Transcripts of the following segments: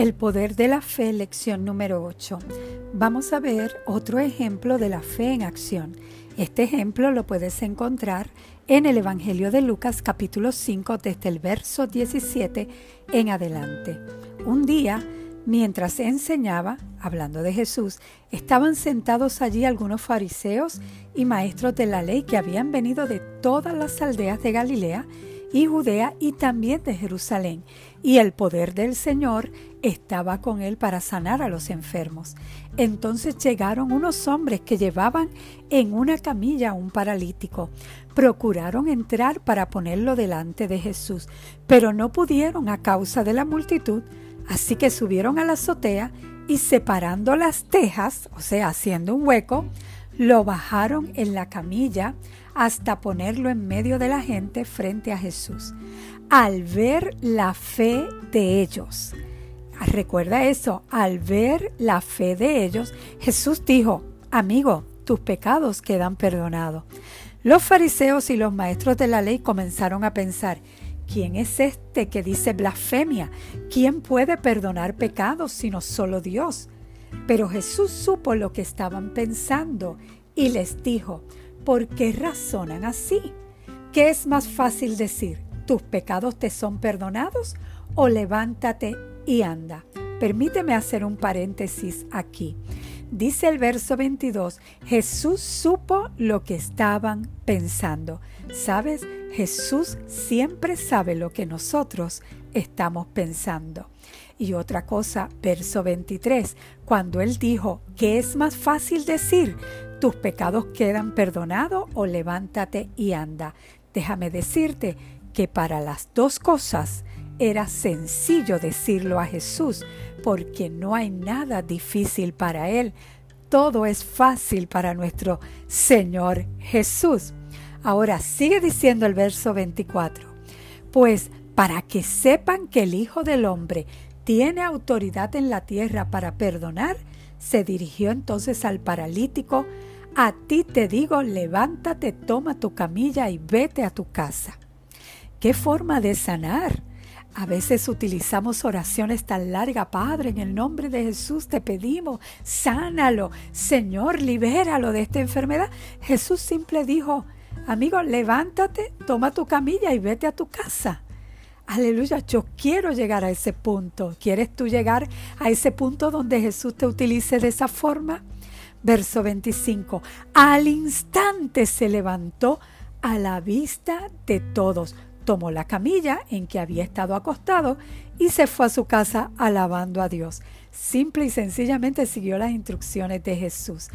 El poder de la fe, lección número 8. Vamos a ver otro ejemplo de la fe en acción. Este ejemplo lo puedes encontrar en el Evangelio de Lucas capítulo 5 desde el verso 17 en adelante. Un día, mientras enseñaba, hablando de Jesús, estaban sentados allí algunos fariseos y maestros de la ley que habían venido de todas las aldeas de Galilea y Judea y también de Jerusalén, y el poder del Señor estaba con él para sanar a los enfermos. Entonces llegaron unos hombres que llevaban en una camilla a un paralítico. Procuraron entrar para ponerlo delante de Jesús, pero no pudieron a causa de la multitud, así que subieron a la azotea y separando las tejas, o sea, haciendo un hueco, lo bajaron en la camilla hasta ponerlo en medio de la gente frente a Jesús. Al ver la fe de ellos, recuerda eso, al ver la fe de ellos, Jesús dijo, amigo, tus pecados quedan perdonados. Los fariseos y los maestros de la ley comenzaron a pensar, ¿quién es este que dice blasfemia? ¿Quién puede perdonar pecados sino solo Dios? Pero Jesús supo lo que estaban pensando y les dijo, ¿por qué razonan así? ¿Qué es más fácil decir? ¿Tus pecados te son perdonados? ¿O levántate y anda? Permíteme hacer un paréntesis aquí. Dice el verso 22, Jesús supo lo que estaban pensando. ¿Sabes? Jesús siempre sabe lo que nosotros estamos pensando. Y otra cosa, verso 23, cuando él dijo, ¿qué es más fácil decir? ¿Tus pecados quedan perdonados o levántate y anda? Déjame decirte que para las dos cosas era sencillo decirlo a Jesús, porque no hay nada difícil para Él. Todo es fácil para nuestro Señor Jesús. Ahora sigue diciendo el verso 24. Pues para que sepan que el Hijo del Hombre tiene autoridad en la tierra para perdonar, se dirigió entonces al paralítico, a ti te digo, levántate, toma tu camilla y vete a tu casa. ¿Qué forma de sanar? A veces utilizamos oraciones tan largas, Padre, en el nombre de Jesús te pedimos, sánalo, Señor, libéralo de esta enfermedad. Jesús simple dijo, amigo, levántate, toma tu camilla y vete a tu casa. Aleluya, yo quiero llegar a ese punto. ¿Quieres tú llegar a ese punto donde Jesús te utilice de esa forma? Verso 25. Al instante se levantó a la vista de todos, tomó la camilla en que había estado acostado y se fue a su casa alabando a Dios. Simple y sencillamente siguió las instrucciones de Jesús.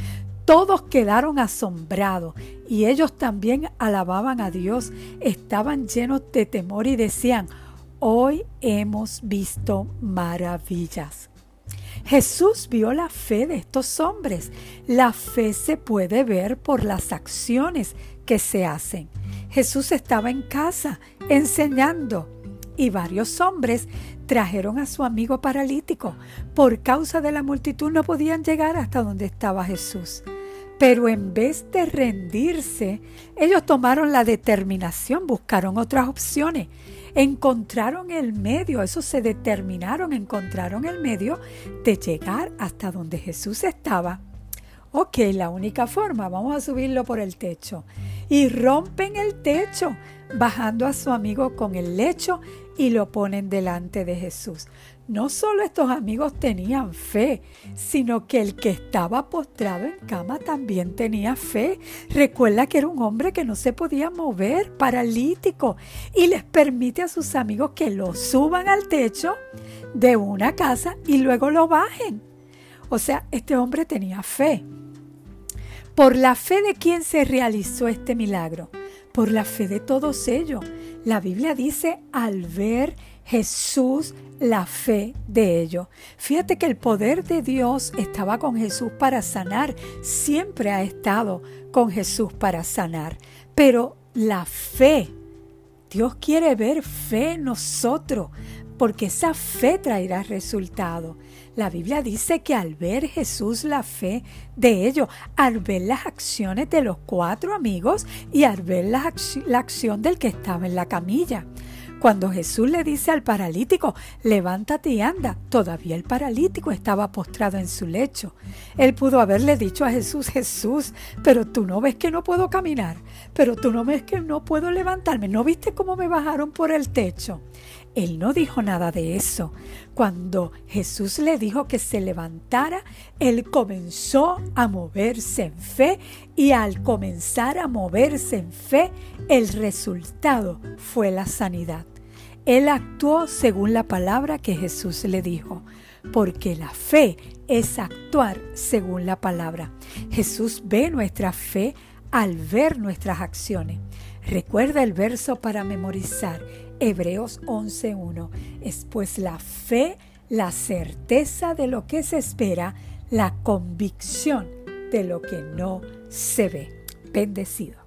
Todos quedaron asombrados y ellos también alababan a Dios, estaban llenos de temor y decían, Hoy hemos visto maravillas. Jesús vio la fe de estos hombres. La fe se puede ver por las acciones que se hacen. Jesús estaba en casa enseñando y varios hombres trajeron a su amigo paralítico. Por causa de la multitud no podían llegar hasta donde estaba Jesús. Pero en vez de rendirse, ellos tomaron la determinación, buscaron otras opciones encontraron el medio, eso se determinaron, encontraron el medio de llegar hasta donde Jesús estaba. Ok, la única forma, vamos a subirlo por el techo. Y rompen el techo, bajando a su amigo con el lecho y lo ponen delante de Jesús. No solo estos amigos tenían fe, sino que el que estaba postrado en cama también tenía fe. Recuerda que era un hombre que no se podía mover, paralítico, y les permite a sus amigos que lo suban al techo de una casa y luego lo bajen. O sea, este hombre tenía fe. Por la fe de quien se realizó este milagro, por la fe de todos ellos. La Biblia dice, al ver Jesús la fe de ellos. Fíjate que el poder de Dios estaba con Jesús para sanar, siempre ha estado con Jesús para sanar, pero la fe, Dios quiere ver fe en nosotros, porque esa fe traerá resultado. La Biblia dice que al ver Jesús la fe de ellos, al ver las acciones de los cuatro amigos y al ver la, la acción del que estaba en la camilla, Cuando Jesús le dice al paralítico, levántate y anda, todavía el paralítico estaba postrado en su lecho. Él pudo haberle dicho a Jesús, Jesús, pero tú no ves que no puedo caminar, pero tú no ves que no puedo levantarme, ¿no viste cómo me bajaron por el techo? Él no dijo nada de eso. Cuando Jesús le dijo que se levantara, él comenzó a moverse en fe y al comenzar a moverse en fe, el resultado fue la sanidad. Él actuó según la palabra que Jesús le dijo, porque la fe es actuar según la palabra. Jesús ve nuestra fe al ver nuestras acciones. Recuerda el verso para memorizar Hebreos 11.1 es pues la fe, la certeza de lo que se espera, la convicción de lo que no se ve. Bendecido.